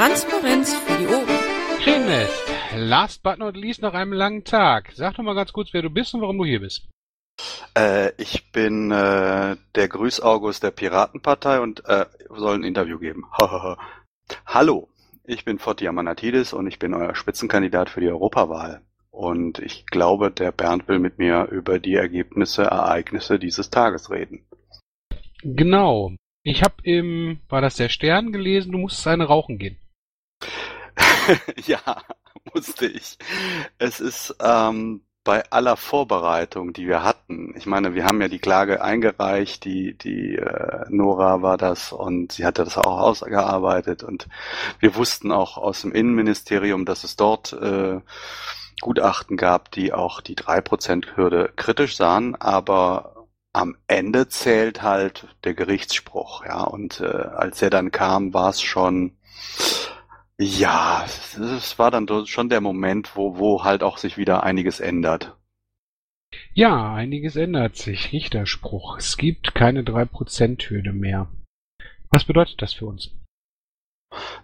Transparenz für die Ohren. Krähennest, last but not least nach einem langen Tag. Sag doch mal ganz kurz, wer du bist und warum du hier bist. Äh, ich bin äh, der Grüß-August der Piratenpartei und äh, soll ein Interview geben. Hallo, ich bin Fotia Manatidis und ich bin euer Spitzenkandidat für die Europawahl. Und ich glaube, der Bernd will mit mir über die Ergebnisse, Ereignisse dieses Tages reden. Genau. Ich habe im, war das der Stern gelesen, du musstest eine rauchen gehen. ja, musste ich. Es ist ähm, bei aller Vorbereitung, die wir hatten, ich meine, wir haben ja die Klage eingereicht, die, die äh, Nora war das und sie hatte das auch ausgearbeitet und wir wussten auch aus dem Innenministerium, dass es dort äh, Gutachten gab, die auch die 3%-Hürde kritisch sahen, aber am Ende zählt halt der Gerichtsspruch, ja, und äh, als er dann kam, war es schon ja, es war dann schon der Moment, wo, wo halt auch sich wieder einiges ändert. Ja, einiges ändert sich. Richterspruch. Es gibt keine 3%-Hürde mehr. Was bedeutet das für uns?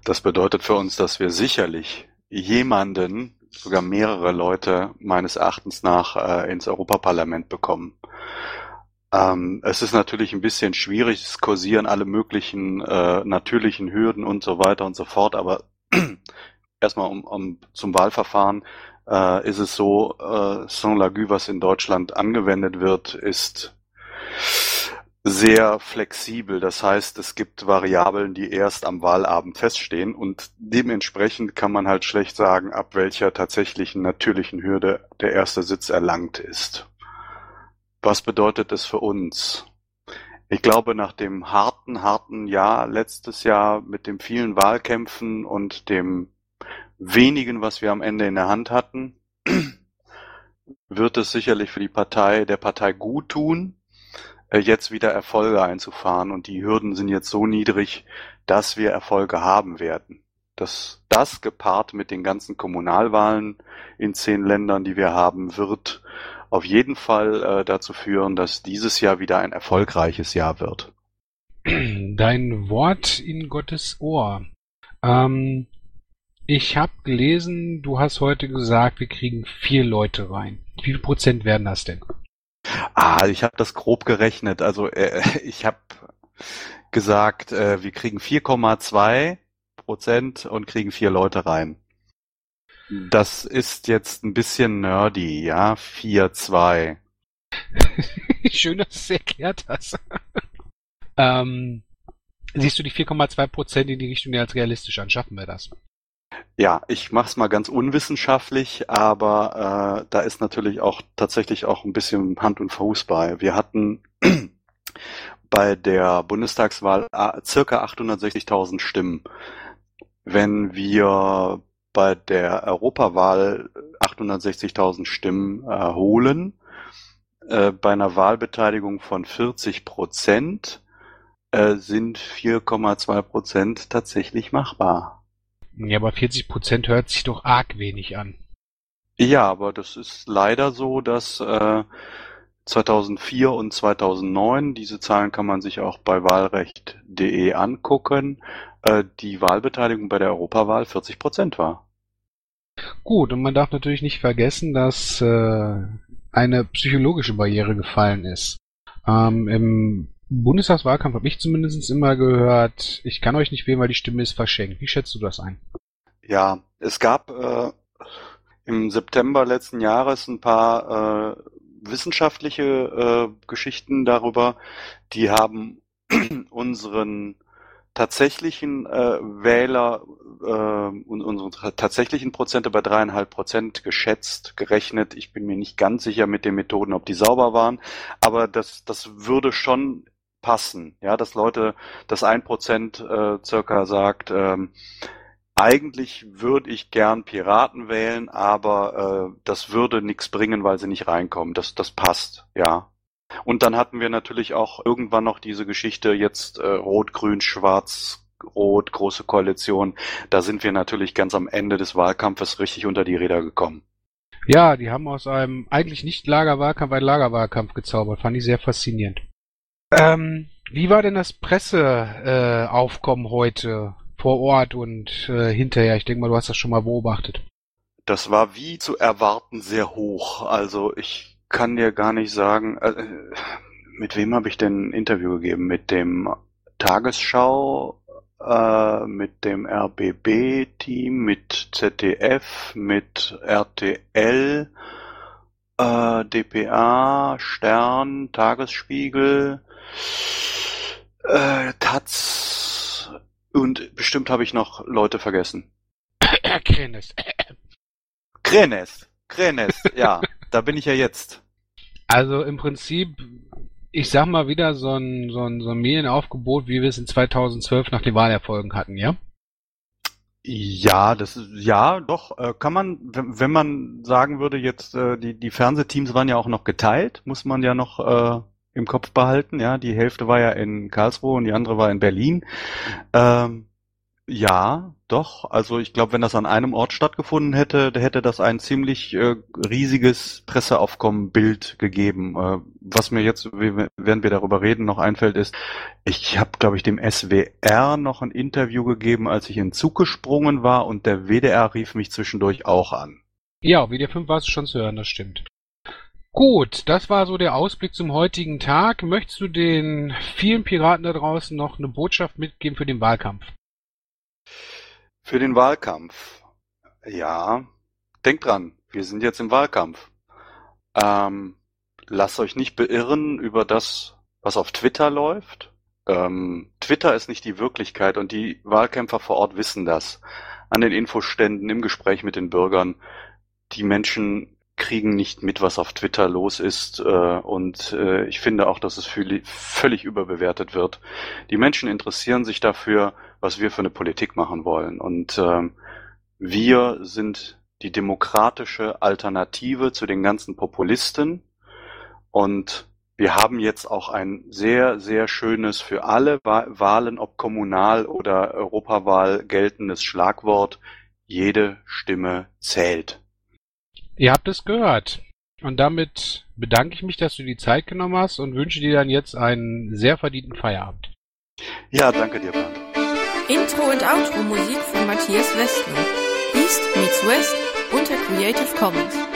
Das bedeutet für uns, dass wir sicherlich jemanden, sogar mehrere Leute meines Erachtens nach äh, ins Europaparlament bekommen. Ähm, es ist natürlich ein bisschen schwierig, es kursieren alle möglichen äh, natürlichen Hürden und so weiter und so fort, aber erstmal um, um zum Wahlverfahren äh, ist es so, äh, Saint-Lagu, was in Deutschland angewendet wird, ist sehr flexibel. Das heißt, es gibt Variablen, die erst am Wahlabend feststehen und dementsprechend kann man halt schlecht sagen, ab welcher tatsächlichen natürlichen Hürde der erste Sitz erlangt ist. Was bedeutet das für uns? Ich glaube, nach dem harten, harten Jahr letztes Jahr mit den vielen Wahlkämpfen und dem wenigen, was wir am Ende in der Hand hatten, wird es sicherlich für die Partei, der Partei gut tun, äh, jetzt wieder Erfolge einzufahren. Und die Hürden sind jetzt so niedrig, dass wir Erfolge haben werden. Das, das gepaart mit den ganzen Kommunalwahlen in zehn Ländern, die wir haben, wird auf jeden Fall äh, dazu führen, dass dieses Jahr wieder ein erfolgreiches Jahr wird. Dein Wort in Gottes Ohr. Ähm, ich habe gelesen, du hast heute gesagt, wir kriegen vier Leute rein. Wie viel Prozent werden das denn? Ah, ich habe das grob gerechnet. Also äh, ich habe gesagt, äh, wir kriegen 4,2 Prozent und kriegen vier Leute rein. Das ist jetzt ein bisschen nerdy, ja, 4-2. Schön, dass du es erklärt hast. ähm, siehst du die 4,2 Prozent in die Richtung als realistisch an? Schaffen wir das? Ja, ich mach's mal ganz unwissenschaftlich, aber äh, da ist natürlich auch tatsächlich auch ein bisschen Hand und Fuß bei. Wir hatten bei der Bundestagswahl äh, circa 860.000 Stimmen. Wenn wir bei der Europawahl 860.000 Stimmen erholen, äh, bei einer Wahlbeteiligung von 40 Prozent äh, sind 4,2 Prozent tatsächlich machbar. Ja, aber 40 Prozent hört sich doch arg wenig an. Ja, aber das ist leider so, dass äh, 2004 und 2009, diese Zahlen kann man sich auch bei wahlrecht.de angucken, äh, die Wahlbeteiligung bei der Europawahl 40 Prozent war. Gut, und man darf natürlich nicht vergessen, dass äh, eine psychologische Barriere gefallen ist. Ähm, Im Bundestagswahlkampf habe ich zumindest immer gehört, ich kann euch nicht wählen, weil die Stimme ist verschenkt. Wie schätzt du das ein? Ja, es gab äh, im September letzten Jahres ein paar äh, wissenschaftliche äh, Geschichten darüber, die haben unseren tatsächlichen äh, Wähler äh, und unsere tatsächlichen Prozente bei dreieinhalb Prozent geschätzt, gerechnet. Ich bin mir nicht ganz sicher mit den Methoden, ob die sauber waren, aber das, das würde schon passen, ja, dass Leute, dass ein Prozent äh, circa sagt, ähm, eigentlich würde ich gern Piraten wählen, aber äh, das würde nichts bringen, weil sie nicht reinkommen. Das, das passt, ja. Und dann hatten wir natürlich auch irgendwann noch diese Geschichte jetzt äh, Rot, Grün, Schwarz, Rot, große Koalition. Da sind wir natürlich ganz am Ende des Wahlkampfes richtig unter die Räder gekommen. Ja, die haben aus einem eigentlich nicht Lagerwahlkampf einen Lagerwahlkampf gezaubert. Fand ich sehr faszinierend. Ähm, wie war denn das Presseaufkommen äh, heute? vor Ort und äh, hinterher? Ich denke mal, du hast das schon mal beobachtet. Das war wie zu erwarten sehr hoch. Also ich kann dir gar nicht sagen, äh, mit wem habe ich denn ein Interview gegeben? Mit dem Tagesschau, äh, mit dem RBB-Team, mit ZDF, mit RTL, äh, dpa, Stern, Tagesspiegel, äh, Taz und bestimmt habe ich noch Leute vergessen. Krenest. Krenest, Krenest, ja, da bin ich ja jetzt. Also im Prinzip, ich sag mal wieder so ein, so ein, so ein Medienaufgebot, wie wir es in 2012 nach den Wahlerfolgen hatten, ja? Ja, das ist, ja, doch, äh, kann man, wenn, wenn man sagen würde, jetzt, äh, die, die Fernsehteams waren ja auch noch geteilt, muss man ja noch äh, im Kopf behalten, ja. Die Hälfte war ja in Karlsruhe und die andere war in Berlin. Ähm, ja, doch. Also ich glaube, wenn das an einem Ort stattgefunden hätte, hätte das ein ziemlich äh, riesiges Presseaufkommen-Bild gegeben. Äh, was mir jetzt, während wir darüber reden, noch einfällt, ist, ich habe, glaube ich, dem SWR noch ein Interview gegeben, als ich in Zug gesprungen war und der WDR rief mich zwischendurch auch an. Ja, WDR 5 war es schon zu hören, das stimmt. Gut, das war so der Ausblick zum heutigen Tag. Möchtest du den vielen Piraten da draußen noch eine Botschaft mitgeben für den Wahlkampf? Für den Wahlkampf. Ja, denkt dran, wir sind jetzt im Wahlkampf. Ähm, lasst euch nicht beirren über das, was auf Twitter läuft. Ähm, Twitter ist nicht die Wirklichkeit und die Wahlkämpfer vor Ort wissen das. An den Infoständen, im Gespräch mit den Bürgern. Die Menschen kriegen nicht mit, was auf Twitter los ist. Äh, und äh, ich finde auch, dass es völlig überbewertet wird. Die Menschen interessieren sich dafür, was wir für eine Politik machen wollen. Und ähm, wir sind die demokratische Alternative zu den ganzen Populisten. Und wir haben jetzt auch ein sehr, sehr schönes für alle Wahlen, ob Kommunal- oder Europawahl geltendes Schlagwort. Jede Stimme zählt. Ihr habt es gehört. Und damit bedanke ich mich, dass du die Zeit genommen hast und wünsche dir dann jetzt einen sehr verdienten Feierabend. Ja, danke dir, Bernd. Intro und Outro Musik von Matthias Westner. East meets West unter Creative Commons.